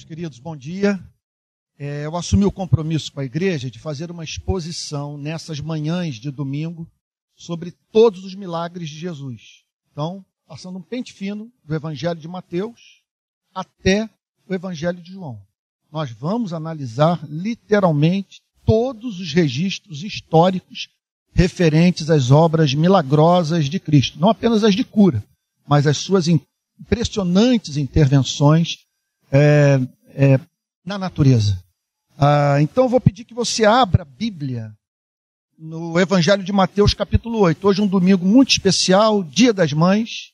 Irmãos queridos, bom dia. É, eu assumi o compromisso com a igreja de fazer uma exposição nessas manhãs de domingo sobre todos os milagres de Jesus. Então, passando um pente fino do Evangelho de Mateus até o Evangelho de João. Nós vamos analisar literalmente todos os registros históricos referentes às obras milagrosas de Cristo. Não apenas as de cura, mas as suas impressionantes intervenções é, é, na natureza. Ah, então eu vou pedir que você abra a Bíblia no Evangelho de Mateus, capítulo 8. Hoje é um domingo muito especial, Dia das Mães.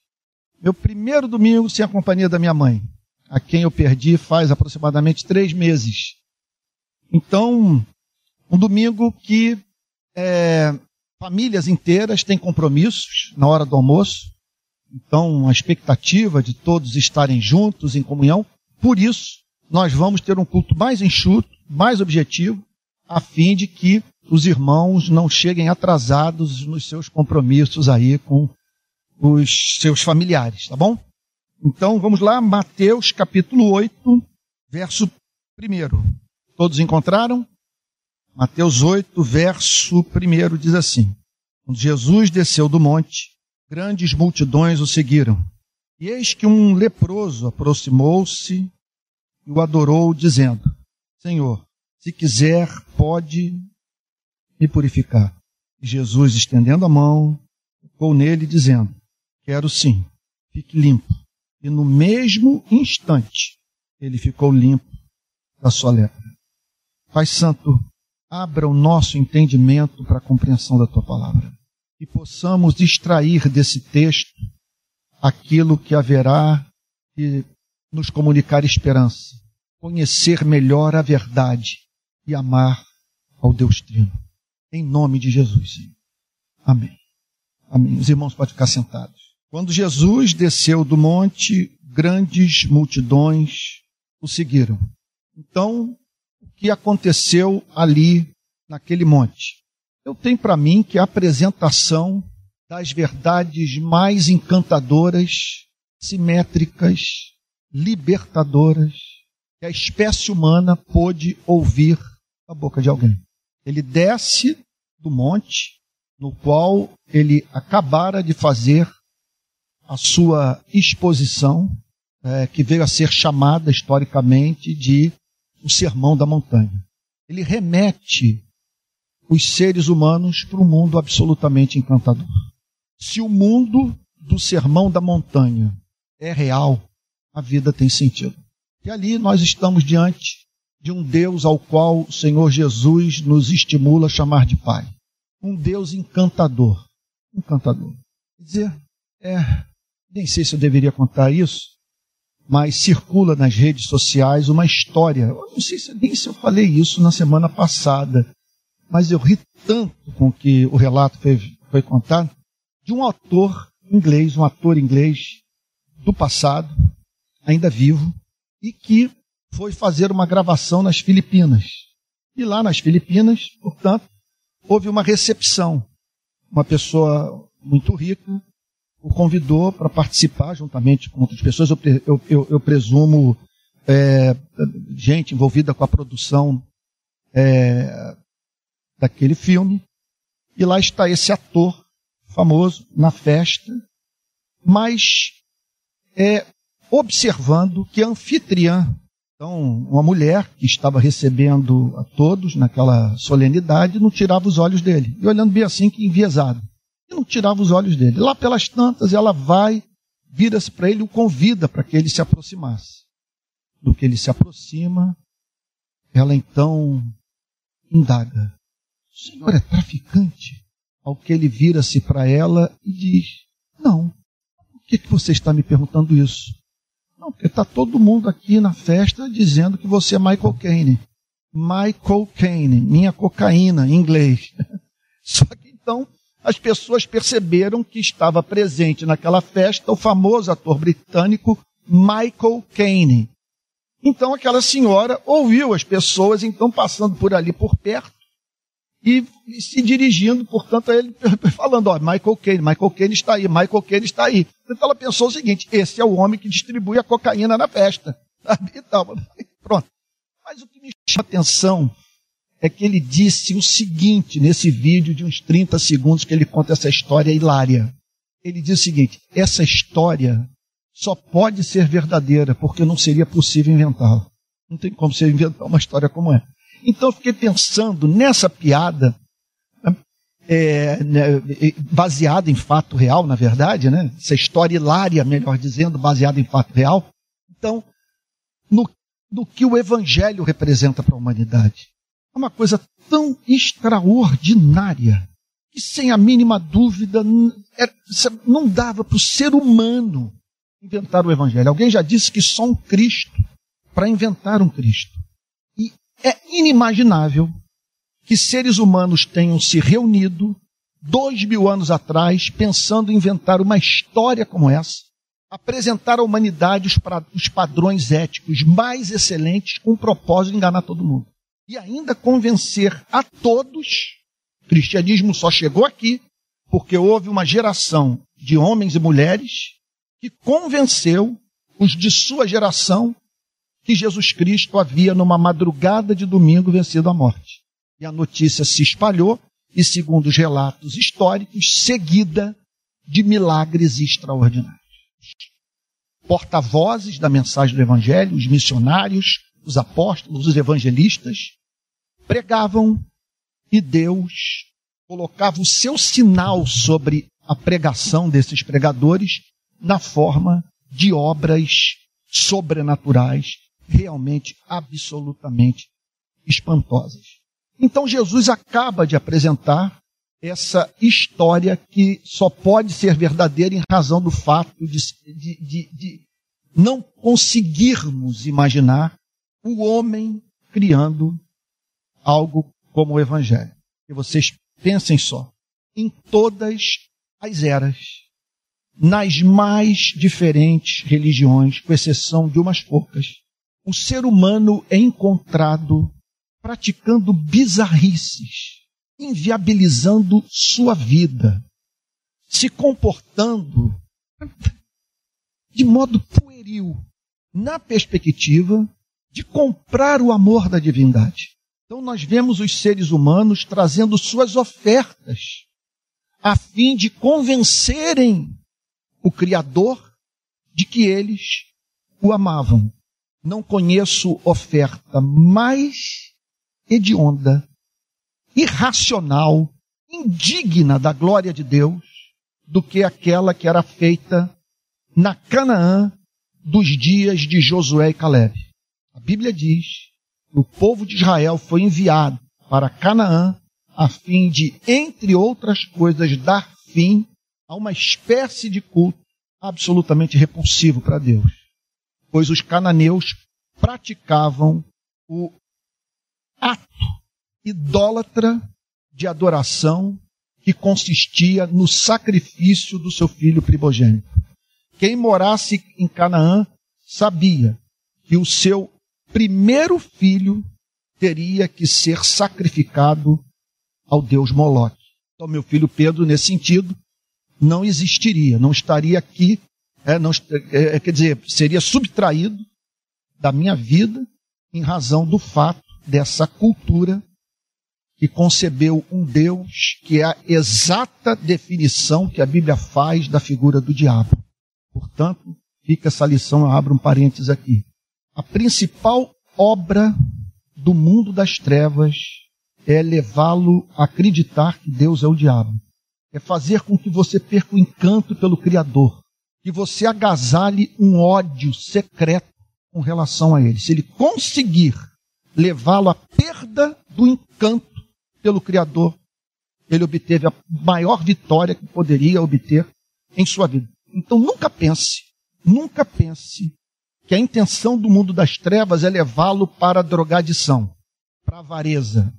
Meu primeiro domingo sem a companhia da minha mãe, a quem eu perdi faz aproximadamente três meses. Então, um domingo que é, famílias inteiras têm compromissos na hora do almoço. Então, a expectativa de todos estarem juntos em comunhão. Por isso, nós vamos ter um culto mais enxuto, mais objetivo, a fim de que os irmãos não cheguem atrasados nos seus compromissos aí com os seus familiares, tá bom? Então, vamos lá, Mateus capítulo 8, verso 1. Todos encontraram? Mateus 8, verso 1 diz assim: Quando Jesus desceu do monte, grandes multidões o seguiram. E eis que um leproso aproximou-se e o adorou, dizendo: Senhor, se quiser, pode me purificar. E Jesus, estendendo a mão, tocou nele, dizendo: Quero sim, fique limpo. E no mesmo instante, ele ficou limpo da sua lepra. Pai Santo, abra o nosso entendimento para a compreensão da tua palavra e possamos extrair desse texto aquilo que haverá de nos comunicar esperança, conhecer melhor a verdade e amar ao Deus Trino. Em nome de Jesus, Senhor. Amém. Amém. Os irmãos podem ficar sentados. Quando Jesus desceu do monte, grandes multidões o seguiram. Então, o que aconteceu ali naquele monte? Eu tenho para mim que a apresentação das verdades mais encantadoras, simétricas, libertadoras que a espécie humana pôde ouvir da boca de alguém. Ele desce do monte no qual ele acabara de fazer a sua exposição, é, que veio a ser chamada historicamente de o Sermão da Montanha. Ele remete os seres humanos para um mundo absolutamente encantador. Se o mundo do sermão da montanha é real, a vida tem sentido. E ali nós estamos diante de um Deus ao qual o Senhor Jesus nos estimula a chamar de Pai. Um Deus encantador. Encantador. Quer dizer, é, nem sei se eu deveria contar isso, mas circula nas redes sociais uma história. Eu não sei se, nem se eu falei isso na semana passada mas eu ri tanto com que o relato foi, foi contado, de um autor inglês, um ator inglês do passado, ainda vivo, e que foi fazer uma gravação nas Filipinas. E lá nas Filipinas, portanto, houve uma recepção. Uma pessoa muito rica o convidou para participar juntamente com outras pessoas. Eu, eu, eu, eu presumo é, gente envolvida com a produção é, daquele filme. E lá está esse ator famoso na festa, mas é, observando que a anfitriã, então uma mulher que estava recebendo a todos naquela solenidade, não tirava os olhos dele. E olhando bem assim, que enviesado. E não tirava os olhos dele. Lá pelas tantas, ela vai, vira-se para ele o convida para que ele se aproximasse. Do que ele se aproxima, ela então indaga: o senhor é traficante? Ao que ele vira-se para ela e diz: Não. Por que, que você está me perguntando isso? Não, porque está todo mundo aqui na festa dizendo que você é Michael Caine. Michael Caine, minha cocaína, em inglês. Só que então as pessoas perceberam que estava presente naquela festa o famoso ator britânico Michael Caine. Então aquela senhora ouviu as pessoas então passando por ali por perto e, se dirigindo, portanto, a ele, falando, ó, Michael Caine, Michael Caine está aí, Michael Caine está aí. Então ela pensou o seguinte, esse é o homem que distribui a cocaína na festa. E tal. chama atenção é que ele disse o seguinte nesse vídeo de uns 30 segundos que ele conta essa história hilária. Ele diz o seguinte: essa história só pode ser verdadeira porque não seria possível inventá-la. Não tem como você inventar uma história como essa. Então eu fiquei pensando nessa piada, é, né, baseada em fato real, na verdade, né? essa história hilária, melhor dizendo, baseada em fato real. Então, no, no que o Evangelho representa para a humanidade. É uma coisa tão extraordinária que, sem a mínima dúvida, é, não dava para o ser humano inventar o Evangelho. Alguém já disse que só um Cristo para inventar um Cristo. É inimaginável que seres humanos tenham se reunido dois mil anos atrás pensando em inventar uma história como essa, apresentar à humanidade os, os padrões éticos mais excelentes com o propósito de enganar todo mundo. E ainda convencer a todos, o cristianismo só chegou aqui porque houve uma geração de homens e mulheres que convenceu os de sua geração que Jesus Cristo havia, numa madrugada de domingo, vencido a morte. E a notícia se espalhou, e segundo os relatos históricos, seguida de milagres extraordinários. Porta-vozes da mensagem do Evangelho, os missionários, os apóstolos, os evangelistas, pregavam e Deus colocava o seu sinal sobre a pregação desses pregadores na forma de obras sobrenaturais, realmente, absolutamente espantosas. Então Jesus acaba de apresentar essa história que só pode ser verdadeira em razão do fato de, de, de, de não conseguirmos imaginar o homem criando algo como o Evangelho. E vocês pensem só, em todas as eras, nas mais diferentes religiões, com exceção de umas poucas, o ser humano é encontrado praticando bizarrices, inviabilizando sua vida, se comportando de modo pueril, na perspectiva de comprar o amor da divindade. Então nós vemos os seres humanos trazendo suas ofertas a fim de convencerem o Criador de que eles o amavam. Não conheço oferta mais hedionda, irracional, indigna da glória de Deus do que aquela que era feita na Canaã dos dias de Josué e Caleb. A Bíblia diz que o povo de Israel foi enviado para Canaã a fim de, entre outras coisas, dar fim a uma espécie de culto absolutamente repulsivo para Deus. Pois os cananeus praticavam o ato idólatra de adoração que consistia no sacrifício do seu filho primogênito. Quem morasse em Canaã sabia que o seu primeiro filho teria que ser sacrificado ao Deus Moloque. Então, meu filho Pedro, nesse sentido, não existiria, não estaria aqui, é, não, é, é, quer dizer, seria subtraído da minha vida em razão do fato dessa cultura que concebeu um Deus que é a exata definição que a Bíblia faz da figura do diabo. Portanto, fica essa lição, eu abro um parênteses aqui. A principal obra do mundo das trevas é levá-lo a acreditar que Deus é o diabo. É fazer com que você perca o encanto pelo Criador. Que você agasalhe um ódio secreto com relação a ele. Se ele conseguir levá-lo à perda do encanto pelo Criador, ele obteve a maior vitória que poderia obter em sua vida. Então nunca pense, nunca pense que a intenção do mundo das trevas é levá-lo para a drogadição, para a avareza,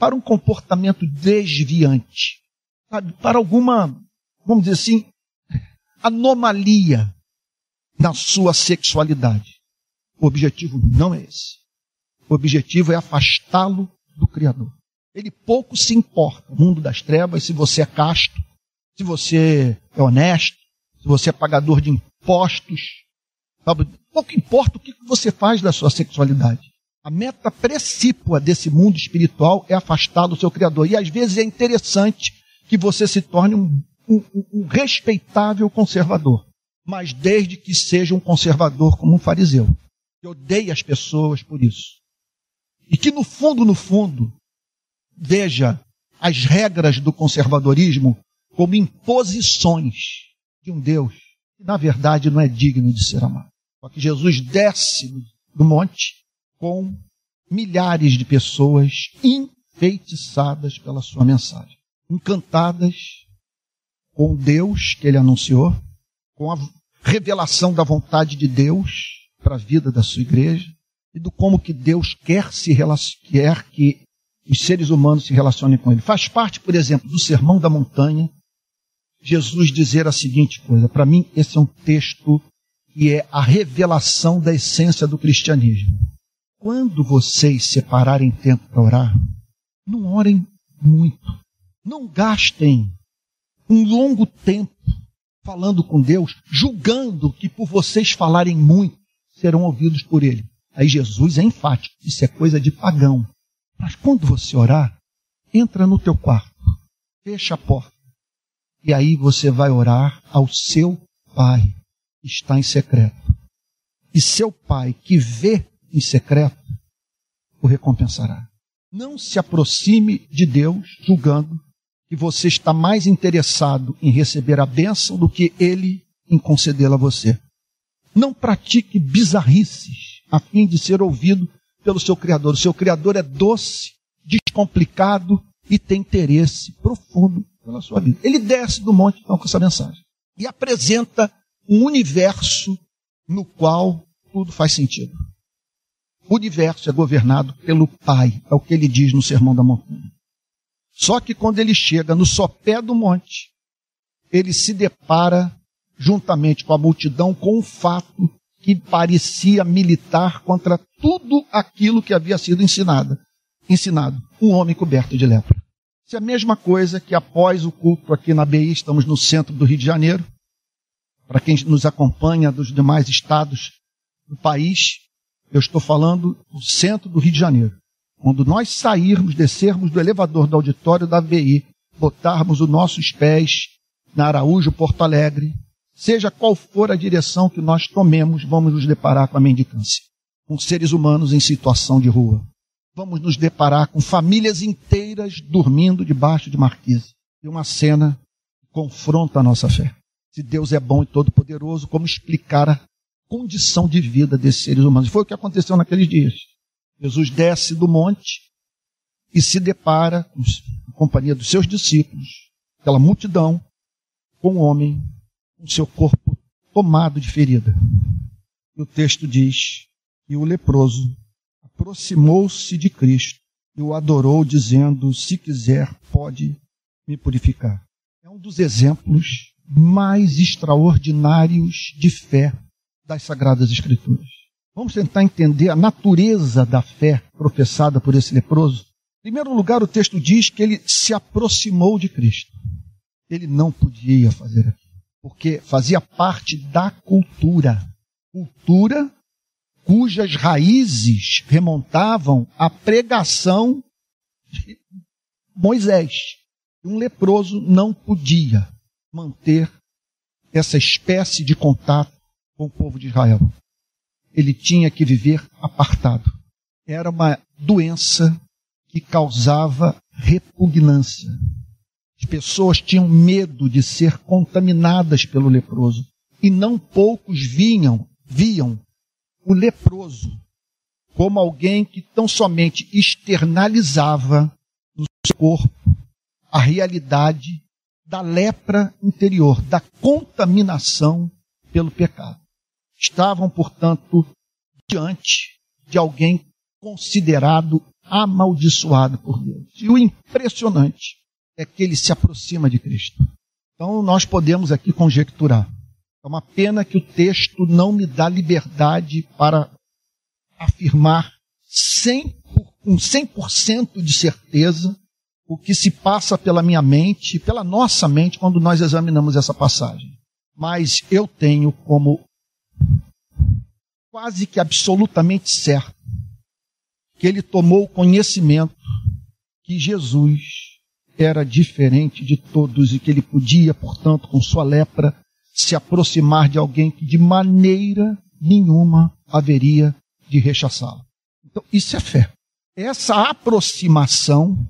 para um comportamento desviante, sabe? para alguma, vamos dizer assim, anomalia na sua sexualidade. O objetivo não é esse. O objetivo é afastá-lo do Criador. Ele pouco se importa, o mundo das trevas, se você é casto, se você é honesto, se você é pagador de impostos, sabe? Pouco importa o que você faz da sua sexualidade. A meta precípua desse mundo espiritual é afastar do seu Criador. E às vezes é interessante que você se torne um, um, um respeitável conservador. Mas desde que seja um conservador como um fariseu. Que odeie as pessoas por isso. E que no fundo, no fundo, veja as regras do conservadorismo como imposições de um Deus que, na verdade, não é digno de ser amado. Só que Jesus desce do monte com milhares de pessoas enfeitiçadas pela sua mensagem, encantadas com Deus que ele anunciou, com a revelação da vontade de Deus para a vida da sua igreja e do como que Deus quer se quer que os seres humanos se relacionem com ele. Faz parte, por exemplo, do Sermão da Montanha, Jesus dizer a seguinte coisa. Para mim, esse é um texto que é a revelação da essência do cristianismo. Quando vocês separarem tempo para orar, não orem muito. Não gastem um longo tempo falando com Deus, julgando que por vocês falarem muito, serão ouvidos por Ele. Aí Jesus é enfático, isso é coisa de pagão. Mas quando você orar, entra no teu quarto, fecha a porta, e aí você vai orar ao seu Pai, que está em secreto. E seu Pai, que vê em secreto, o recompensará. Não se aproxime de Deus julgando que você está mais interessado em receber a bênção do que Ele em concedê-la a você. Não pratique bizarrices a fim de ser ouvido pelo seu Criador. O seu Criador é doce, descomplicado e tem interesse profundo pela sua vida. Ele desce do monte então com essa mensagem e apresenta um universo no qual tudo faz sentido. O universo é governado pelo Pai, é o que ele diz no Sermão da Montanha. Só que quando ele chega no sopé do monte, ele se depara juntamente com a multidão com um fato que parecia militar contra tudo aquilo que havia sido ensinado. Ensinado, um homem coberto de lepra. Isso é a mesma coisa que após o culto aqui na BI, estamos no centro do Rio de Janeiro. Para quem nos acompanha dos demais estados do país, eu estou falando do centro do Rio de Janeiro. Quando nós sairmos, descermos do elevador do auditório da BI, botarmos os nossos pés na Araújo, Porto Alegre, seja qual for a direção que nós tomemos, vamos nos deparar com a mendicância, com seres humanos em situação de rua. Vamos nos deparar com famílias inteiras dormindo debaixo de marquise. E uma cena que confronta a nossa fé. Se Deus é bom e todo-poderoso, como explicar a condição de vida desses seres humanos? Foi o que aconteceu naqueles dias. Jesus desce do monte e se depara, em companhia dos seus discípulos, aquela multidão, com um homem com seu corpo tomado de ferida. E o texto diz que o leproso aproximou-se de Cristo e o adorou, dizendo: Se quiser, pode me purificar. É um dos exemplos mais extraordinários de fé das Sagradas Escrituras. Vamos tentar entender a natureza da fé professada por esse leproso. Em primeiro lugar, o texto diz que ele se aproximou de Cristo. Ele não podia fazer aquilo porque fazia parte da cultura. Cultura cujas raízes remontavam à pregação de Moisés. Um leproso não podia manter essa espécie de contato com o povo de Israel. Ele tinha que viver apartado. Era uma doença que causava repugnância. As pessoas tinham medo de ser contaminadas pelo leproso. E não poucos vinham, viam o leproso como alguém que tão somente externalizava no seu corpo a realidade da lepra interior, da contaminação pelo pecado. Estavam, portanto, diante de alguém considerado amaldiçoado por Deus. E o impressionante é que ele se aproxima de Cristo. Então nós podemos aqui conjecturar. É uma pena que o texto não me dá liberdade para afirmar 100, com 100% de certeza o que se passa pela minha mente, pela nossa mente, quando nós examinamos essa passagem. Mas eu tenho como quase que absolutamente certo que ele tomou conhecimento que Jesus era diferente de todos e que ele podia, portanto, com sua lepra, se aproximar de alguém que de maneira nenhuma haveria de rechaçá-lo. Então, isso é fé. Essa aproximação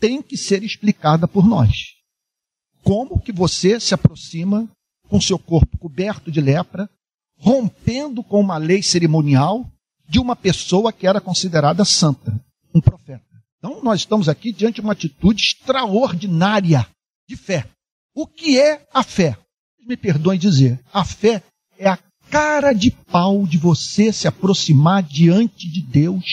tem que ser explicada por nós. Como que você se aproxima com seu corpo coberto de lepra, rompendo com uma lei cerimonial de uma pessoa que era considerada santa, um profeta. Então, nós estamos aqui diante de uma atitude extraordinária de fé. O que é a fé? Me perdoem dizer, a fé é a cara de pau de você se aproximar diante de Deus,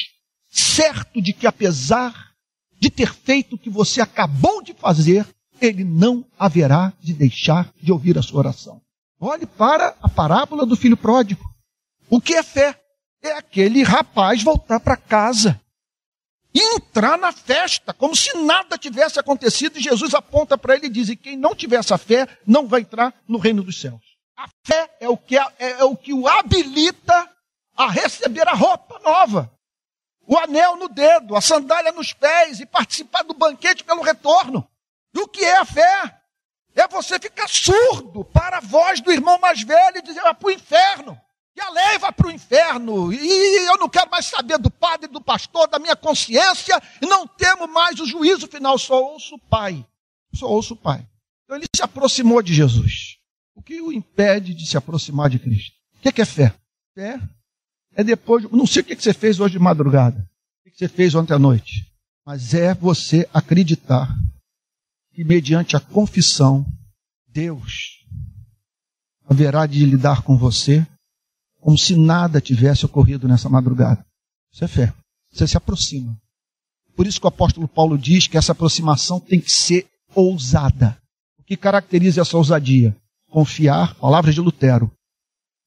certo de que apesar de ter feito o que você acabou de fazer, ele não haverá de deixar de ouvir a sua oração. Olhe para a parábola do filho pródigo. O que é fé? É aquele rapaz voltar para casa entrar na festa, como se nada tivesse acontecido, e Jesus aponta para ele e diz: e quem não tiver essa fé não vai entrar no reino dos céus. A fé é o que, é, é o, que o habilita a receber a roupa nova, o anel no dedo, a sandália nos pés e participar do banquete pelo retorno. E o que é a fé? É você ficar surdo para a voz do irmão mais velho e dizer: vai para o inferno. E a lei vai para o inferno. E eu não quero mais saber do padre, do pastor, da minha consciência. E não temo mais o juízo final. Só ouço o Pai. Só ouço o Pai. Então ele se aproximou de Jesus. O que o impede de se aproximar de Cristo? O que é fé? Fé é depois. Não sei o que você fez hoje de madrugada. O que você fez ontem à noite. Mas é você acreditar que, mediante a confissão, Deus haverá de lidar com você como se nada tivesse ocorrido nessa madrugada. Isso é fé. Você se aproxima. Por isso que o apóstolo Paulo diz que essa aproximação tem que ser ousada. O que caracteriza essa ousadia? Confiar, palavras de Lutero,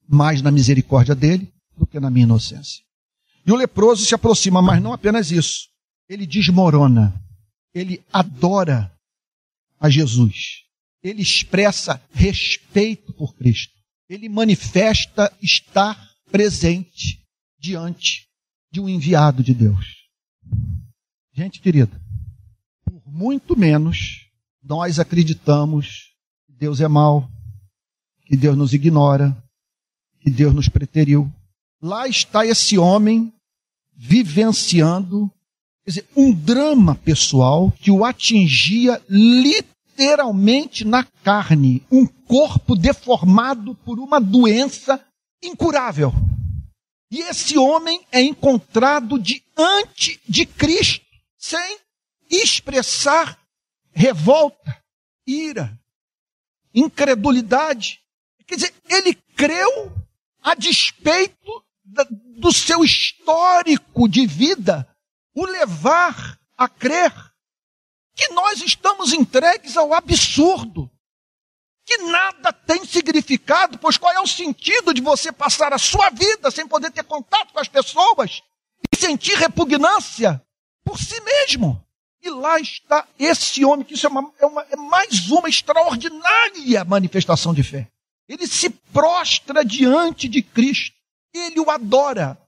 mais na misericórdia dele do que na minha inocência. E o leproso se aproxima, mas não apenas isso. Ele desmorona. Ele adora a Jesus. Ele expressa respeito por Cristo ele manifesta estar presente diante de um enviado de Deus. Gente querida, por muito menos nós acreditamos que Deus é mau, que Deus nos ignora, que Deus nos preteriu. Lá está esse homem vivenciando dizer, um drama pessoal que o atingia literalmente na carne, um corpo deformado por uma doença incurável. E esse homem é encontrado diante de Cristo, sem expressar revolta, ira, incredulidade. Quer dizer, ele creu a despeito do seu histórico de vida, o levar a crer que nós estamos entregues ao absurdo, que nada tem significado, pois qual é o sentido de você passar a sua vida sem poder ter contato com as pessoas e sentir repugnância por si mesmo? E lá está esse homem, que isso é, uma, é, uma, é mais uma extraordinária manifestação de fé. Ele se prostra diante de Cristo, ele o adora,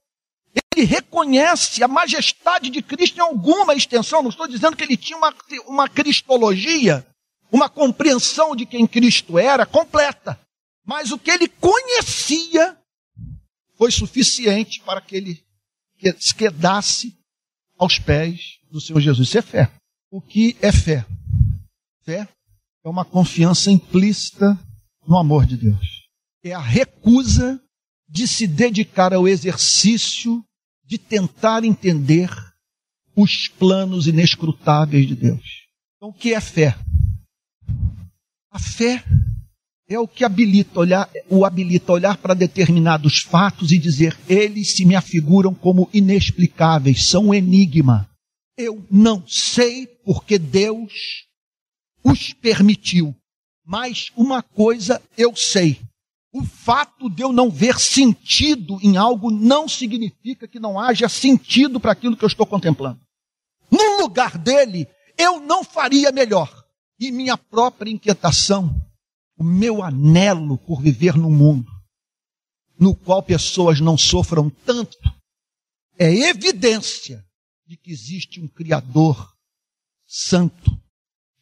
reconhece a majestade de Cristo em alguma extensão. Não estou dizendo que ele tinha uma, uma cristologia, uma compreensão de quem Cristo era completa. Mas o que ele conhecia foi suficiente para que ele se quedasse aos pés do Senhor Jesus. Isso é fé. O que é fé? Fé é uma confiança implícita no amor de Deus. É a recusa de se dedicar ao exercício de tentar entender os planos inescrutáveis de Deus. Então, o que é fé? A fé é o que habilita olhar, o habilita olhar para determinados fatos e dizer: eles se me afiguram como inexplicáveis, são um enigma. Eu não sei porque Deus os permitiu, mas uma coisa eu sei: o fato de eu não ver sentido em algo não significa que não haja sentido para aquilo que eu estou contemplando. No lugar dele, eu não faria melhor. E minha própria inquietação, o meu anelo por viver num mundo no qual pessoas não sofram tanto, é evidência de que existe um Criador santo,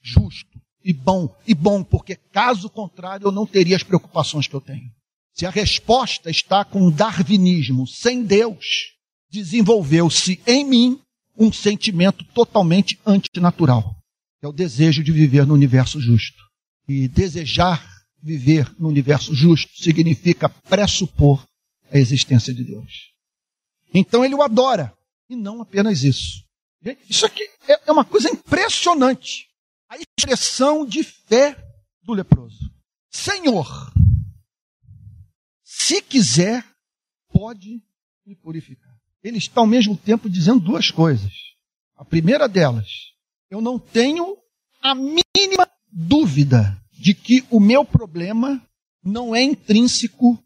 justo e bom. E bom, porque caso contrário eu não teria as preocupações que eu tenho. Se a resposta está com o darwinismo, sem Deus, desenvolveu-se em mim um sentimento totalmente antinatural, que é o desejo de viver no universo justo. E desejar viver no universo justo significa pressupor a existência de Deus. Então ele o adora. E não apenas isso. Isso aqui é, é uma coisa impressionante. A expressão de fé do leproso. Senhor, se quiser, pode me purificar. Ele está ao mesmo tempo dizendo duas coisas. A primeira delas, eu não tenho a mínima dúvida de que o meu problema não é intrínseco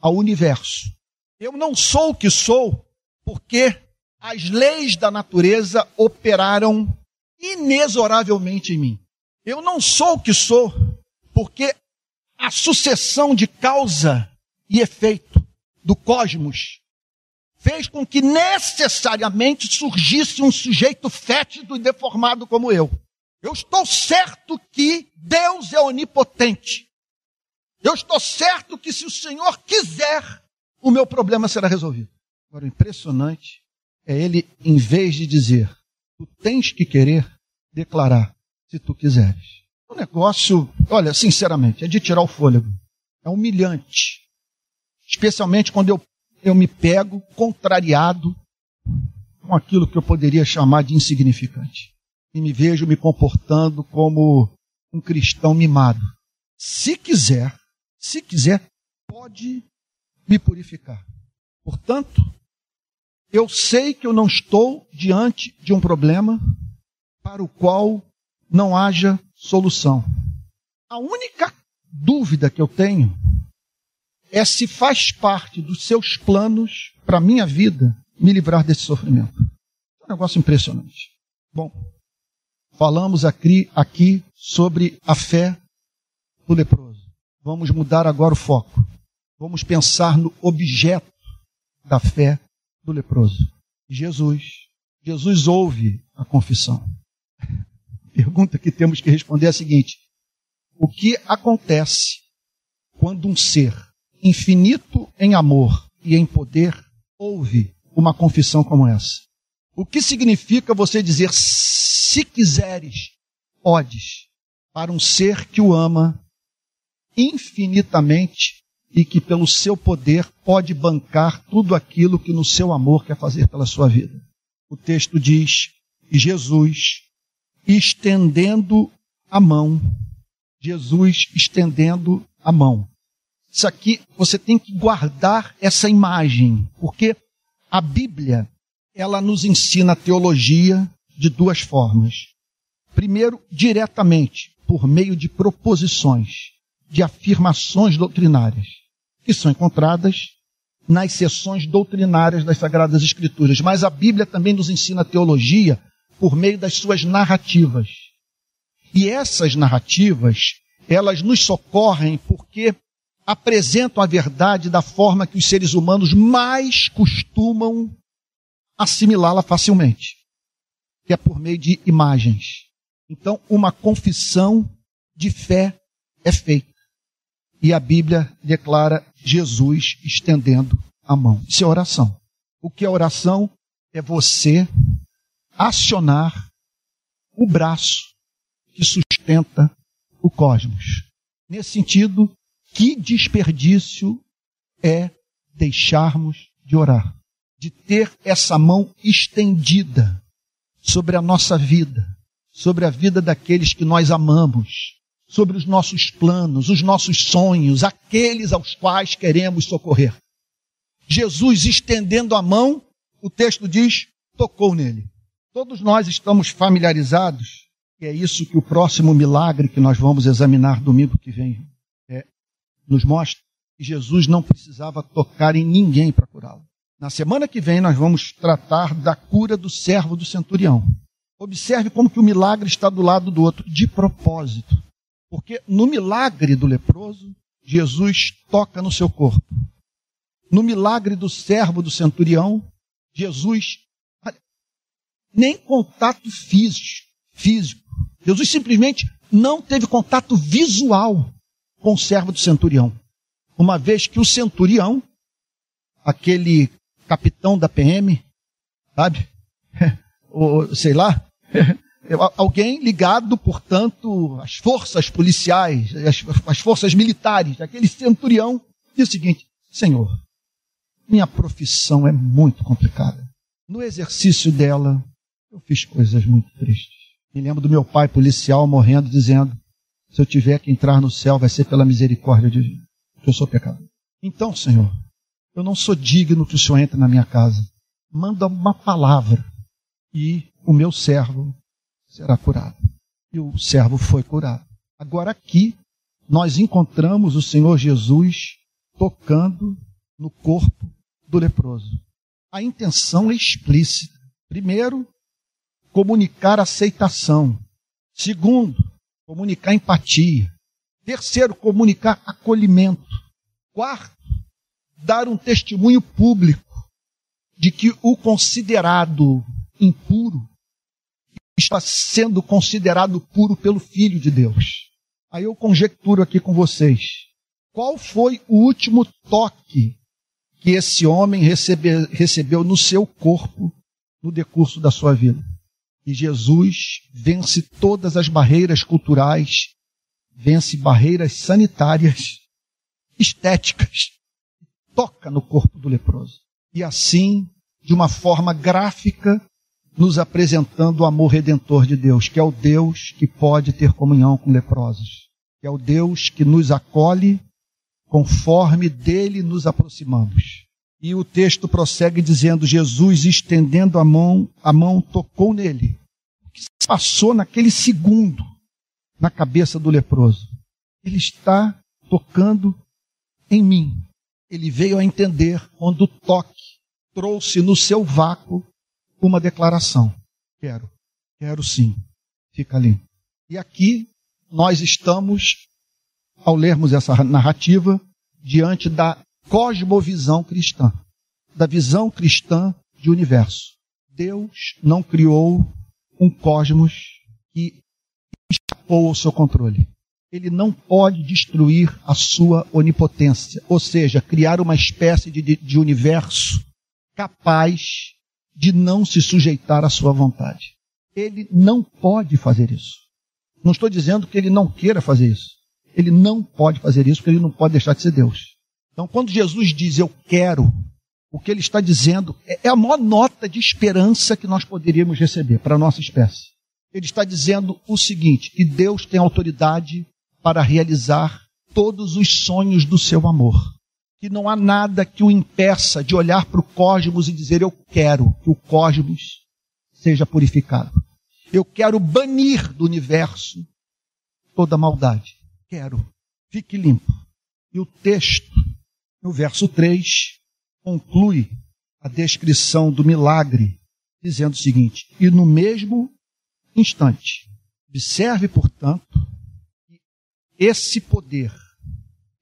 ao universo. Eu não sou o que sou porque as leis da natureza operaram inexoravelmente em mim. Eu não sou o que sou porque a sucessão de causa e efeito do cosmos fez com que necessariamente surgisse um sujeito fétido e deformado como eu. Eu estou certo que Deus é onipotente. Eu estou certo que se o Senhor quiser, o meu problema será resolvido. Agora, o impressionante é ele, em vez de dizer, tu tens que querer, declarar, se tu quiseres. O negócio, olha, sinceramente, é de tirar o fôlego. É humilhante. Especialmente quando eu, eu me pego contrariado com aquilo que eu poderia chamar de insignificante. E me vejo me comportando como um cristão mimado. Se quiser, se quiser, pode me purificar. Portanto, eu sei que eu não estou diante de um problema para o qual não haja solução. A única dúvida que eu tenho é se faz parte dos seus planos para a minha vida me livrar desse sofrimento. É um negócio impressionante. Bom, falamos aqui, aqui sobre a fé do leproso. Vamos mudar agora o foco. Vamos pensar no objeto da fé do leproso. Jesus. Jesus ouve a confissão. A pergunta que temos que responder é a seguinte: O que acontece quando um ser infinito em amor e em poder ouve uma confissão como essa? O que significa você dizer, se quiseres, podes, para um ser que o ama infinitamente e que, pelo seu poder, pode bancar tudo aquilo que no seu amor quer fazer pela sua vida. O texto diz Jesus, estendendo a mão, Jesus estendendo a mão. Isso aqui, você tem que guardar essa imagem, porque a Bíblia, ela nos ensina a teologia de duas formas. Primeiro, diretamente, por meio de proposições de afirmações doutrinárias, que são encontradas nas seções doutrinárias das Sagradas Escrituras. Mas a Bíblia também nos ensina teologia por meio das suas narrativas. E essas narrativas, elas nos socorrem porque apresentam a verdade da forma que os seres humanos mais costumam assimilá-la facilmente, que é por meio de imagens. Então, uma confissão de fé é feita. E a Bíblia declara Jesus estendendo a mão. Isso é oração. O que é oração? É você acionar o braço que sustenta o cosmos. Nesse sentido, que desperdício é deixarmos de orar, de ter essa mão estendida sobre a nossa vida, sobre a vida daqueles que nós amamos, sobre os nossos planos, os nossos sonhos, aqueles aos quais queremos socorrer. Jesus estendendo a mão, o texto diz, tocou nele. Todos nós estamos familiarizados, e é isso que o próximo milagre que nós vamos examinar domingo que vem é, nos mostra, que Jesus não precisava tocar em ninguém para curá-lo. Na semana que vem nós vamos tratar da cura do servo do centurião. Observe como que o milagre está do lado do outro, de propósito. Porque no milagre do leproso, Jesus toca no seu corpo. No milagre do servo do centurião, Jesus, nem contato físico. Jesus simplesmente não teve contato visual com o servo do centurião. Uma vez que o centurião, aquele capitão da PM, sabe? Ou sei lá, alguém ligado, portanto, às forças policiais, às, às forças militares, aquele centurião, diz o seguinte: Senhor, minha profissão é muito complicada. No exercício dela, eu fiz coisas muito tristes. Me lembro do meu pai policial morrendo, dizendo: se eu tiver que entrar no céu, vai ser pela misericórdia divina, porque eu sou pecador. Então, Senhor, eu não sou digno que o Senhor entre na minha casa. Manda uma palavra e o meu servo será curado. E o servo foi curado. Agora aqui nós encontramos o Senhor Jesus tocando no corpo do leproso. A intenção é explícita. Primeiro, comunicar aceitação. Segundo, comunicar empatia. Terceiro, comunicar acolhimento. Quarto, dar um testemunho público de que o considerado impuro está sendo considerado puro pelo Filho de Deus. Aí eu conjecturo aqui com vocês. Qual foi o último toque que esse homem recebe, recebeu no seu corpo no decurso da sua vida? E Jesus vence todas as barreiras culturais, vence barreiras sanitárias, estéticas, toca no corpo do leproso. E assim, de uma forma gráfica, nos apresentando o amor redentor de Deus, que é o Deus que pode ter comunhão com leprosos, que é o Deus que nos acolhe conforme dele nos aproximamos. E o texto prossegue dizendo: Jesus, estendendo a mão, a mão tocou nele. O que se passou naquele segundo na cabeça do leproso? Ele está tocando em mim. Ele veio a entender quando o toque trouxe no seu vácuo uma declaração. Quero, quero sim. Fica ali. E aqui nós estamos, ao lermos essa narrativa, diante da cosmovisão cristã, da visão cristã de universo. Deus não criou um cosmos que escapou ao seu controle. Ele não pode destruir a sua onipotência, ou seja, criar uma espécie de, de universo capaz de não se sujeitar à sua vontade. Ele não pode fazer isso. Não estou dizendo que ele não queira fazer isso. Ele não pode fazer isso porque ele não pode deixar de ser Deus. Então, quando Jesus diz eu quero, o que ele está dizendo é, é a maior nota de esperança que nós poderíamos receber para a nossa espécie. Ele está dizendo o seguinte: que Deus tem autoridade para realizar todos os sonhos do seu amor que não há nada que o impeça de olhar para o cosmos e dizer: Eu quero que o cosmos seja purificado. Eu quero banir do universo toda maldade. Quero. Fique limpo. E o texto, no verso 3, conclui a descrição do milagre, dizendo o seguinte: E no mesmo instante, observe, portanto, que esse poder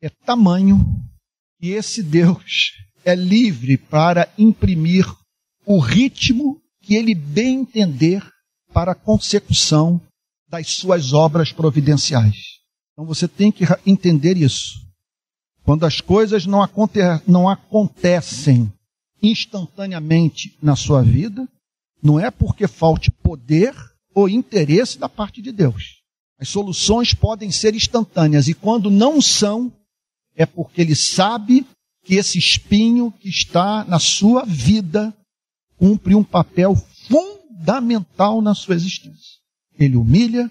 é tamanho e esse Deus é livre para imprimir o ritmo que ele bem entender para a consecução das suas obras providenciais. Então você tem que entender isso. Quando as coisas não, aconte não acontecem instantaneamente na sua vida, não é porque falte poder ou interesse da parte de Deus. As soluções podem ser instantâneas e quando não são, é porque ele sabe que esse espinho que está na sua vida cumpre um papel fundamental na sua existência. Ele humilha,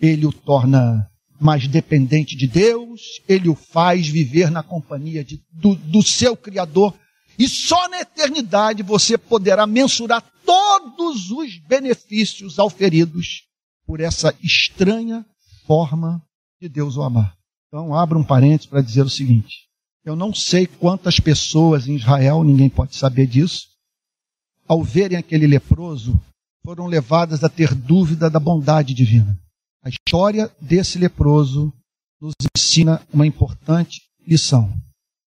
ele o torna mais dependente de Deus, ele o faz viver na companhia de, do, do seu Criador. E só na eternidade você poderá mensurar todos os benefícios auferidos por essa estranha forma de Deus o amar. Então, abra um parênteses para dizer o seguinte: eu não sei quantas pessoas em Israel, ninguém pode saber disso, ao verem aquele leproso, foram levadas a ter dúvida da bondade divina. A história desse leproso nos ensina uma importante lição.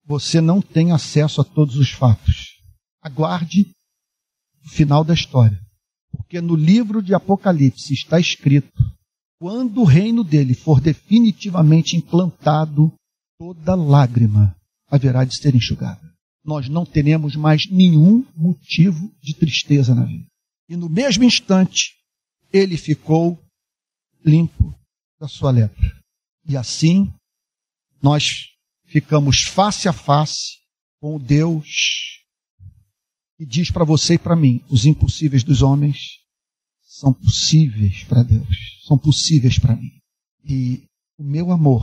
Você não tem acesso a todos os fatos. Aguarde o final da história. Porque no livro de Apocalipse está escrito: quando o reino dele for definitivamente implantado, toda lágrima haverá de ser enxugada. Nós não teremos mais nenhum motivo de tristeza na vida. E no mesmo instante, ele ficou limpo da sua lepra. E assim, nós ficamos face a face com o Deus que diz para você e para mim: os impossíveis dos homens são possíveis para Deus, são possíveis para mim. E o meu amor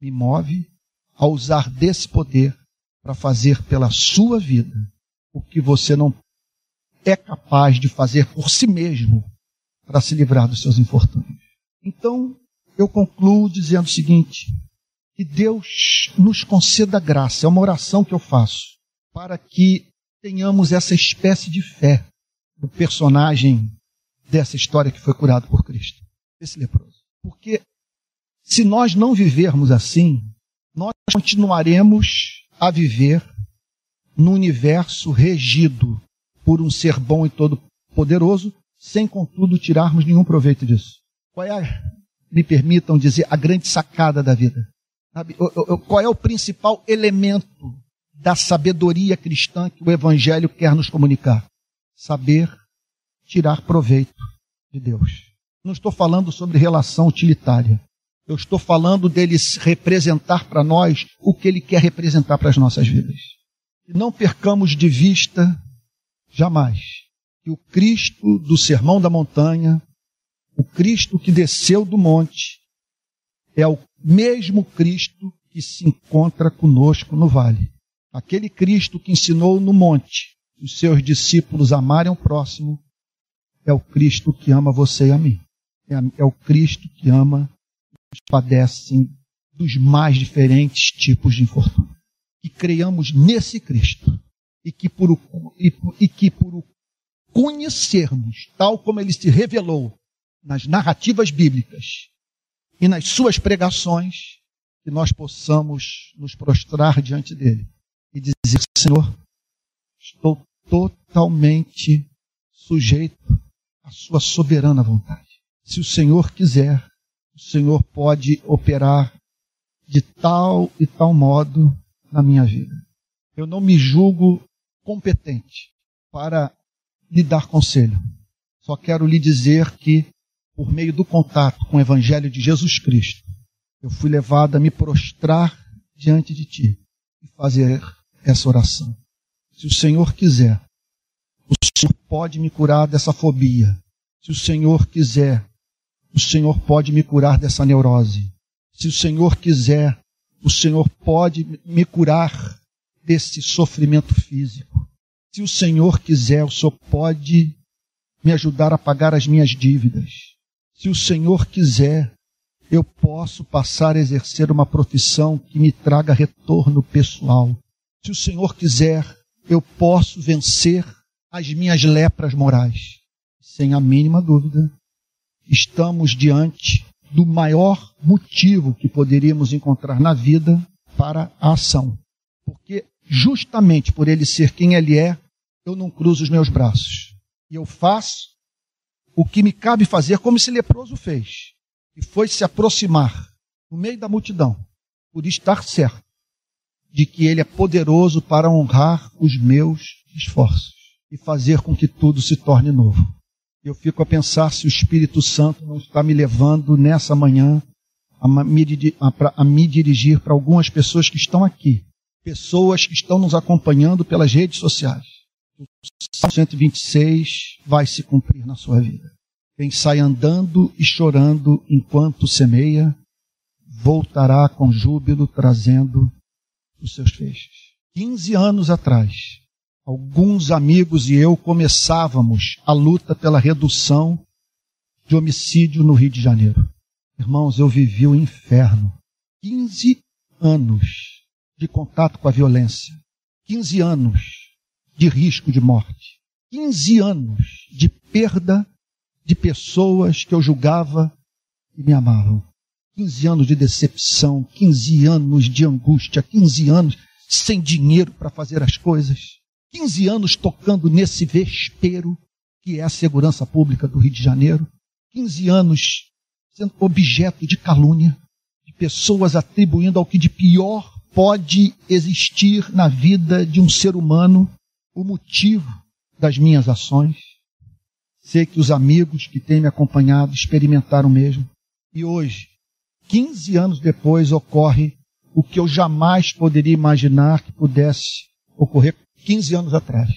me move a usar desse poder para fazer pela sua vida o que você não é capaz de fazer por si mesmo para se livrar dos seus infortúnios. Então, eu concluo dizendo o seguinte: que Deus nos conceda graça, é uma oração que eu faço, para que tenhamos essa espécie de fé do personagem dessa história que foi curado por Cristo, esse leproso. Porque se nós não vivermos assim, nós continuaremos a viver num universo regido por um ser bom e todo poderoso, sem contudo tirarmos nenhum proveito disso. Qual é, a, me permitam dizer, a grande sacada da vida? Qual é o principal elemento da sabedoria cristã que o Evangelho quer nos comunicar? Saber tirar proveito de Deus. Não estou falando sobre relação utilitária. Eu estou falando dele representar para nós o que ele quer representar para as nossas vidas. E não percamos de vista, jamais, que o Cristo do Sermão da Montanha, o Cristo que desceu do monte, é o mesmo Cristo que se encontra conosco no vale. Aquele Cristo que ensinou no monte os seus discípulos amarem o próximo, é o Cristo que ama você e a mim. É, é o Cristo que ama os padecem dos mais diferentes tipos de infortúnio. Que creiamos nesse Cristo e que por o, e, e que por o conhecermos, tal como ele se revelou nas narrativas bíblicas, e nas suas pregações, que nós possamos nos prostrar diante dele e dizer: Senhor, estou totalmente sujeito à sua soberana vontade. Se o Senhor quiser, o Senhor pode operar de tal e tal modo na minha vida. Eu não me julgo competente para lhe dar conselho. Só quero lhe dizer que por meio do contato com o Evangelho de Jesus Cristo, eu fui levado a me prostrar diante de Ti e fazer essa oração. Se o Senhor quiser, o Senhor pode me curar dessa fobia. Se o Senhor quiser, o Senhor pode me curar dessa neurose. Se o Senhor quiser, o Senhor pode me curar desse sofrimento físico. Se o Senhor quiser, o Senhor pode me ajudar a pagar as minhas dívidas. Se o Senhor quiser, eu posso passar a exercer uma profissão que me traga retorno pessoal. Se o Senhor quiser, eu posso vencer as minhas lepras morais. Sem a mínima dúvida, estamos diante do maior motivo que poderíamos encontrar na vida para a ação. Porque justamente por ele ser quem ele é, eu não cruzo os meus braços. E eu faço o que me cabe fazer, como esse leproso fez, e foi se aproximar no meio da multidão, por estar certo de que Ele é poderoso para honrar os meus esforços e fazer com que tudo se torne novo. Eu fico a pensar se o Espírito Santo não está me levando nessa manhã a me, a me dirigir para algumas pessoas que estão aqui, pessoas que estão nos acompanhando pelas redes sociais. Salmo 126 vai se cumprir na sua vida. Quem sai andando e chorando enquanto semeia, voltará com júbilo trazendo os seus feixes. 15 anos atrás, alguns amigos e eu começávamos a luta pela redução de homicídio no Rio de Janeiro. Irmãos, eu vivi o inferno. 15 anos de contato com a violência. 15 anos de risco de morte. 15 anos de perda de pessoas que eu julgava e me amavam. 15 anos de decepção, 15 anos de angústia, 15 anos sem dinheiro para fazer as coisas. 15 anos tocando nesse vespeiro que é a segurança pública do Rio de Janeiro. 15 anos sendo objeto de calúnia, de pessoas atribuindo ao que de pior pode existir na vida de um ser humano o motivo das minhas ações. Sei que os amigos que têm me acompanhado experimentaram mesmo. E hoje, 15 anos depois, ocorre o que eu jamais poderia imaginar que pudesse ocorrer 15 anos atrás.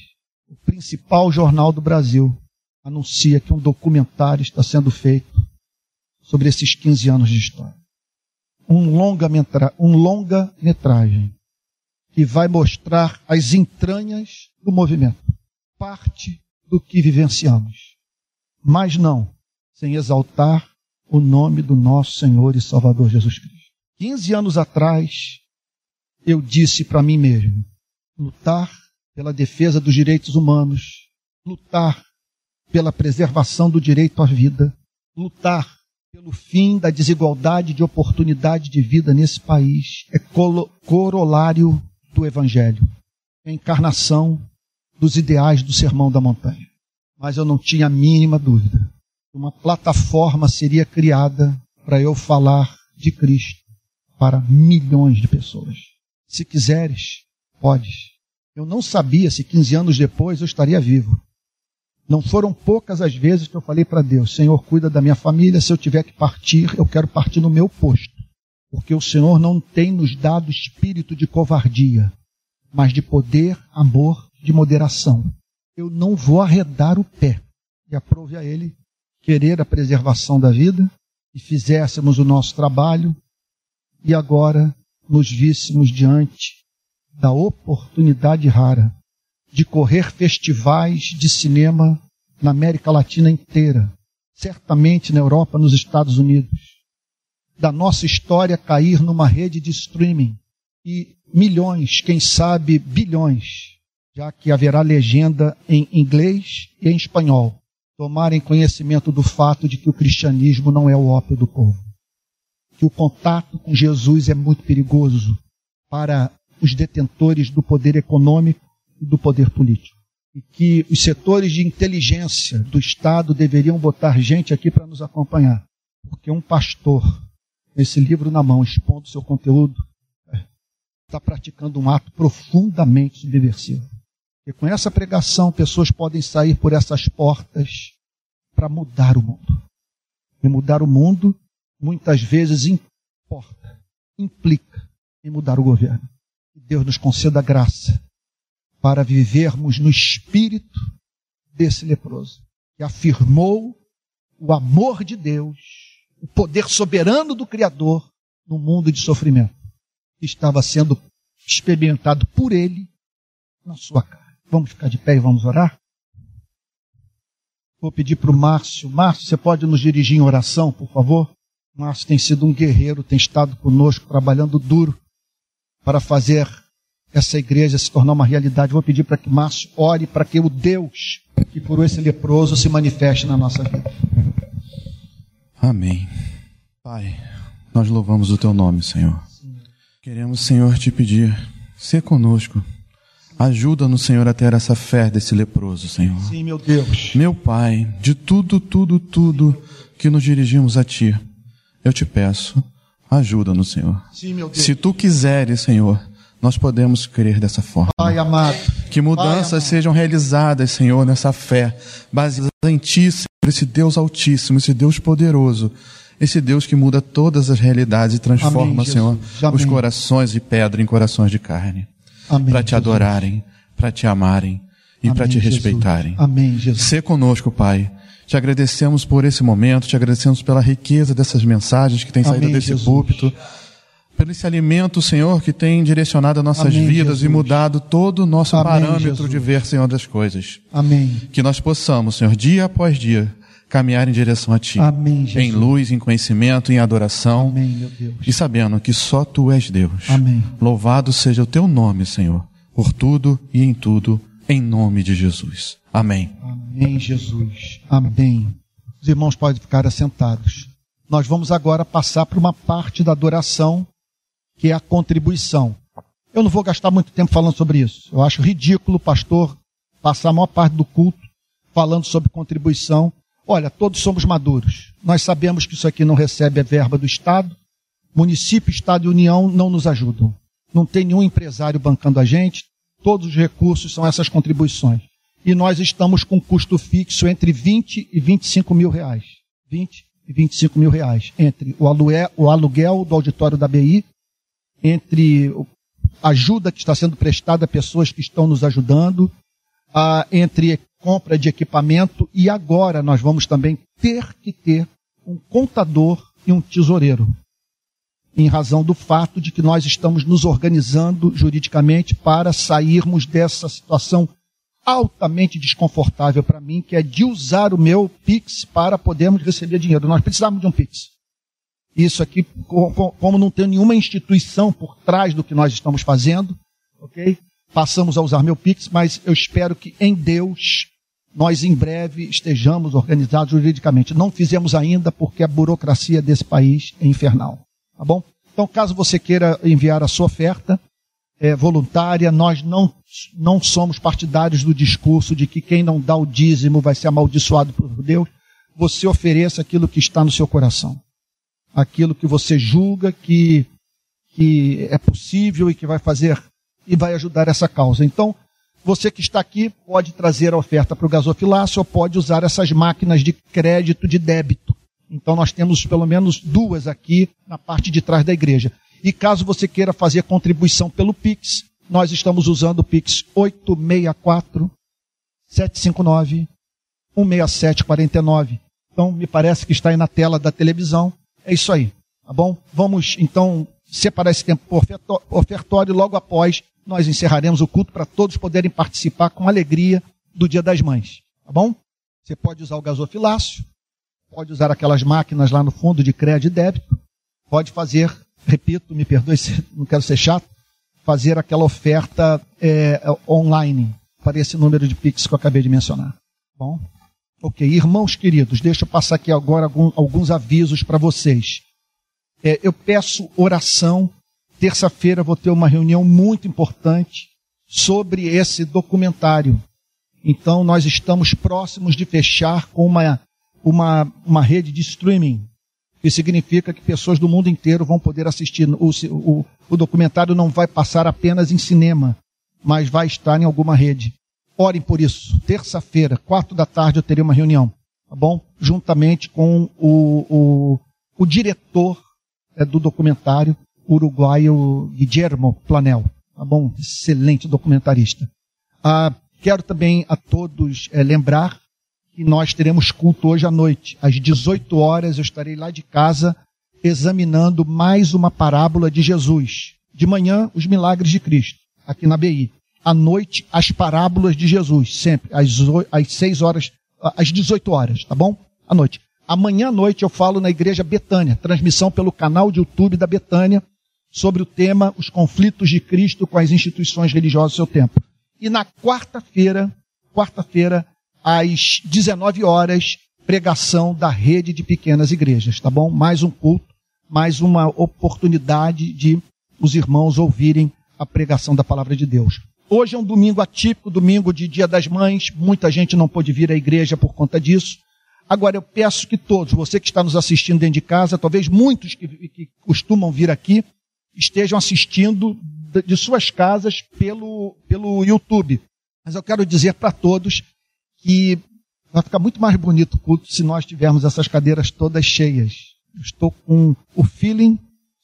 O principal jornal do Brasil anuncia que um documentário está sendo feito sobre esses 15 anos de história. Um longa-metragem um longa que vai mostrar as entranhas do movimento, parte do que vivenciamos. Mas não sem exaltar o nome do nosso Senhor e Salvador Jesus Cristo. 15 anos atrás, eu disse para mim mesmo: lutar pela defesa dos direitos humanos, lutar pela preservação do direito à vida, lutar pelo fim da desigualdade de oportunidade de vida nesse país é corolário do Evangelho, é a encarnação dos ideais do Sermão da Montanha. Mas eu não tinha a mínima dúvida. Uma plataforma seria criada para eu falar de Cristo para milhões de pessoas. Se quiseres, podes. Eu não sabia se 15 anos depois eu estaria vivo. Não foram poucas as vezes que eu falei para Deus: Senhor, cuida da minha família. Se eu tiver que partir, eu quero partir no meu posto. Porque o Senhor não tem nos dado espírito de covardia, mas de poder, amor, de moderação. Eu não vou arredar o pé. E aprove a Ele querer a preservação da vida e fizéssemos o nosso trabalho e agora nos víssemos diante da oportunidade rara de correr festivais de cinema na América Latina inteira, certamente na Europa, nos Estados Unidos, da nossa história cair numa rede de streaming e milhões, quem sabe bilhões, já que haverá legenda em inglês e em espanhol, tomarem conhecimento do fato de que o cristianismo não é o ópio do povo. Que o contato com Jesus é muito perigoso para os detentores do poder econômico e do poder político. E que os setores de inteligência do Estado deveriam botar gente aqui para nos acompanhar. Porque um pastor, esse livro na mão, expondo seu conteúdo, está praticando um ato profundamente subversivo. E com essa pregação, pessoas podem sair por essas portas para mudar o mundo. E mudar o mundo, muitas vezes, importa, implica em mudar o governo. Deus nos conceda graça para vivermos no espírito desse leproso, que afirmou o amor de Deus, o poder soberano do Criador no mundo de sofrimento, que estava sendo experimentado por ele na sua cara. Vamos ficar de pé e vamos orar? Vou pedir para o Márcio. Márcio, você pode nos dirigir em oração, por favor? Márcio tem sido um guerreiro, tem estado conosco, trabalhando duro para fazer essa igreja se tornar uma realidade. Vou pedir para que Márcio ore para que o Deus que curou esse leproso se manifeste na nossa vida. Amém. Pai, nós louvamos o teu nome, Senhor. Queremos, Senhor, te pedir, ser conosco. Ajuda-nos, Senhor, a ter essa fé desse leproso, Senhor. Sim, meu Deus. Meu Pai, de tudo, tudo, tudo que nos dirigimos a Ti, eu te peço, ajuda-nos, Senhor. Sim, meu Deus. Se Tu quiseres, Senhor, nós podemos crer dessa forma. Pai amado. Que mudanças amado. sejam realizadas, Senhor, nessa fé, baseadas em Ti, Senhor, esse Deus Altíssimo, esse Deus poderoso, esse Deus que muda todas as realidades e transforma, Amém, Senhor, Jesus. os Amém. corações de pedra em corações de carne, Amém. para te adorarem, para te amarem e Amém, para te Jesus. respeitarem. Amém, Jesus. Ser conosco, Pai. Te agradecemos por esse momento, te agradecemos pela riqueza dessas mensagens que têm saído Amém, desse Jesus. púlpito, pelo esse alimento, Senhor, que tem direcionado as nossas Amém, vidas Jesus. e mudado todo o nosso Amém, parâmetro Jesus. de ver, Senhor, das coisas. Amém. Que nós possamos, Senhor, dia após dia, caminhar em direção a Ti. Amém, Jesus. Em luz, em conhecimento, em adoração. Amém, meu Deus. E sabendo que só Tu és Deus. Amém. Louvado seja o Teu nome, Senhor, por tudo e em tudo, em nome de Jesus. Amém. Amém, Jesus. Amém. Os irmãos podem ficar assentados. Nós vamos agora passar para uma parte da adoração, que é a contribuição. Eu não vou gastar muito tempo falando sobre isso. Eu acho ridículo o pastor passar a maior parte do culto falando sobre contribuição. Olha, todos somos maduros. Nós sabemos que isso aqui não recebe a verba do Estado. Município, Estado e União não nos ajudam. Não tem nenhum empresário bancando a gente. Todos os recursos são essas contribuições. E nós estamos com custo fixo entre 20 e 25 mil reais. 20 e 25 mil reais. Entre o o aluguel do auditório da BI, entre ajuda que está sendo prestada a pessoas que estão nos ajudando, entre compra de equipamento e agora nós vamos também ter que ter um contador e um tesoureiro. Em razão do fato de que nós estamos nos organizando juridicamente para sairmos dessa situação altamente desconfortável para mim, que é de usar o meu Pix para podermos receber dinheiro. Nós precisamos de um Pix. Isso aqui, como não tem nenhuma instituição por trás do que nós estamos fazendo, ok? Passamos a usar meu Pix, mas eu espero que em Deus nós em breve estejamos organizados juridicamente. Não fizemos ainda porque a burocracia desse país é infernal. Tá bom? Então, caso você queira enviar a sua oferta é, voluntária, nós não, não somos partidários do discurso de que quem não dá o dízimo vai ser amaldiçoado por Deus. Você ofereça aquilo que está no seu coração. Aquilo que você julga que, que é possível e que vai fazer e vai ajudar essa causa. Então, você que está aqui pode trazer a oferta para o gasofilácio ou pode usar essas máquinas de crédito de débito. Então nós temos pelo menos duas aqui na parte de trás da igreja. E caso você queira fazer contribuição pelo Pix, nós estamos usando o Pix 864 759 16749. Então me parece que está aí na tela da televisão. É isso aí, tá bom? Vamos então separar esse tempo ofertório logo após nós encerraremos o culto para todos poderem participar com alegria do Dia das Mães. Tá bom? Você pode usar o gasofilácio, pode usar aquelas máquinas lá no fundo de crédito e débito, pode fazer, repito, me perdoe se não quero ser chato, fazer aquela oferta é, online para esse número de Pix que eu acabei de mencionar. Tá bom? Ok, irmãos queridos, deixa eu passar aqui agora alguns avisos para vocês. É, eu peço oração terça-feira vou ter uma reunião muito importante sobre esse documentário. Então, nós estamos próximos de fechar com uma, uma, uma rede de streaming. Isso significa que pessoas do mundo inteiro vão poder assistir. O, o, o documentário não vai passar apenas em cinema, mas vai estar em alguma rede. Orem por isso. Terça-feira, quatro da tarde, eu terei uma reunião, tá bom? Juntamente com o, o, o diretor é, do documentário uruguaio Guillermo Planel. Tá bom? Excelente documentarista. Ah, quero também a todos é, lembrar que nós teremos culto hoje à noite. Às 18 horas eu estarei lá de casa examinando mais uma parábola de Jesus. De manhã, os milagres de Cristo, aqui na BI. À noite, as parábolas de Jesus, sempre, às, às 6 horas, às 18 horas, tá bom? À noite. Amanhã à noite eu falo na Igreja Betânia, transmissão pelo canal de YouTube da Betânia, sobre o tema Os conflitos de Cristo com as instituições religiosas do seu tempo. E na quarta-feira, quarta-feira, às 19 horas, pregação da rede de pequenas igrejas, tá bom? Mais um culto, mais uma oportunidade de os irmãos ouvirem a pregação da palavra de Deus. Hoje é um domingo atípico, domingo de Dia das Mães, muita gente não pôde vir à igreja por conta disso. Agora eu peço que todos, você que está nos assistindo dentro de casa, talvez muitos que, que costumam vir aqui, estejam assistindo de suas casas pelo, pelo YouTube. Mas eu quero dizer para todos que vai ficar muito mais bonito o culto se nós tivermos essas cadeiras todas cheias. Eu estou com o feeling,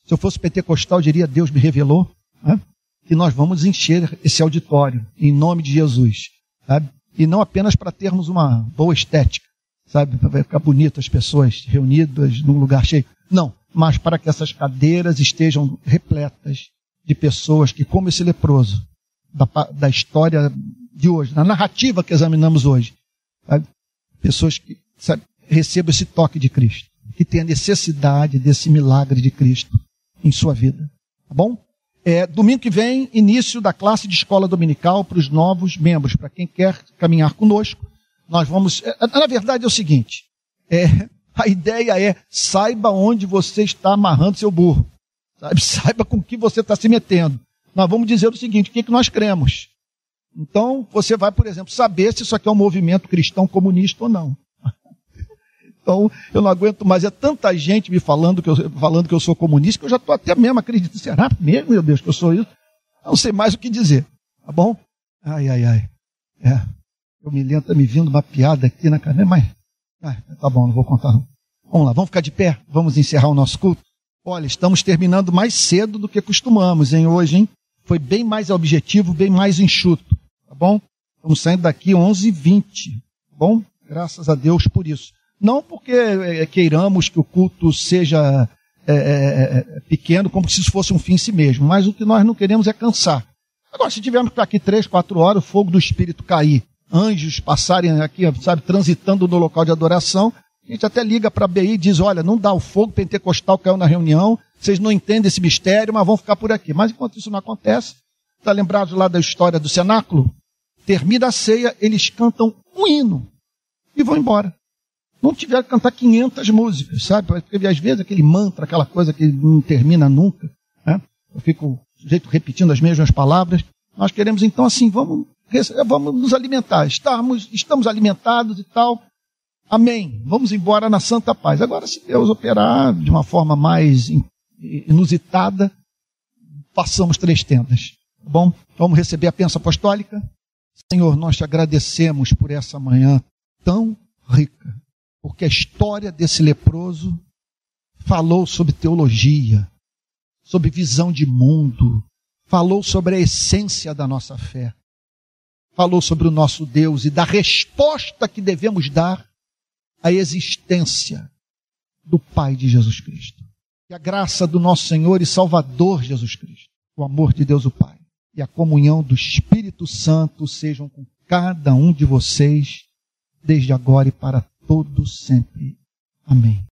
se eu fosse pentecostal, eu diria Deus me revelou, né? Que nós vamos encher esse auditório em nome de Jesus. Sabe? E não apenas para termos uma boa estética, sabe? Vai ficar bonito as pessoas reunidas num lugar cheio. Não, mas para que essas cadeiras estejam repletas de pessoas que, como esse leproso, da, da história de hoje, na narrativa que examinamos hoje, sabe? pessoas que sabe, recebam esse toque de Cristo, que tenham necessidade desse milagre de Cristo em sua vida. Tá bom? É, domingo que vem, início da classe de escola dominical para os novos membros, para quem quer caminhar conosco. Nós vamos. É, na verdade é o seguinte: é, a ideia é saiba onde você está amarrando seu burro. Sabe? Saiba com que você está se metendo. nós vamos dizer o seguinte: o que, que nós cremos. Então, você vai, por exemplo, saber se isso aqui é um movimento cristão comunista ou não. Então, eu não aguento mais. É tanta gente me falando que eu, falando que eu sou comunista que eu já estou até mesmo acreditando. Será mesmo, meu Deus, que eu sou isso? Não sei mais o que dizer. Tá bom? Ai, ai, ai. É. Eu me lembro, tá me vindo uma piada aqui na cabeça, mas. Tá bom, não vou contar não. Vamos lá, vamos ficar de pé? Vamos encerrar o nosso culto? Olha, estamos terminando mais cedo do que costumamos, hein, hoje, hein? Foi bem mais objetivo, bem mais enxuto, tá bom? Estamos saindo daqui 11h20, tá bom? Graças a Deus por isso. Não porque é, queiramos que o culto seja é, é, pequeno, como se isso fosse um fim em si mesmo, mas o que nós não queremos é cansar. Agora, se tivermos que ficar aqui três, quatro horas, o fogo do Espírito cair, anjos passarem aqui, sabe, transitando no local de adoração, a gente até liga para a BI e diz: olha, não dá o fogo pentecostal caiu na reunião, vocês não entendem esse mistério, mas vão ficar por aqui. Mas enquanto isso não acontece, está lembrado lá da história do cenáculo? Termina a ceia, eles cantam um hino e vão embora. Não tiveram que cantar 500 músicas, sabe? Porque às vezes aquele mantra, aquela coisa que não termina nunca, né? eu fico jeito repetindo as mesmas palavras. Nós queremos então assim, vamos, vamos nos alimentar. Estamos, estamos alimentados e tal. Amém. Vamos embora na santa paz. Agora, se Deus operar de uma forma mais inusitada, passamos três tendas. Tá bom? Vamos receber a pensa apostólica. Senhor, nós te agradecemos por essa manhã tão rica, porque a história desse leproso falou sobre teologia, sobre visão de mundo, falou sobre a essência da nossa fé, falou sobre o nosso Deus e da resposta que devemos dar à existência do Pai de Jesus Cristo. Que a graça do nosso Senhor e Salvador Jesus Cristo, o amor de Deus o Pai e a comunhão do Espírito Santo sejam com cada um de vocês, desde agora e para todo sempre. Amém.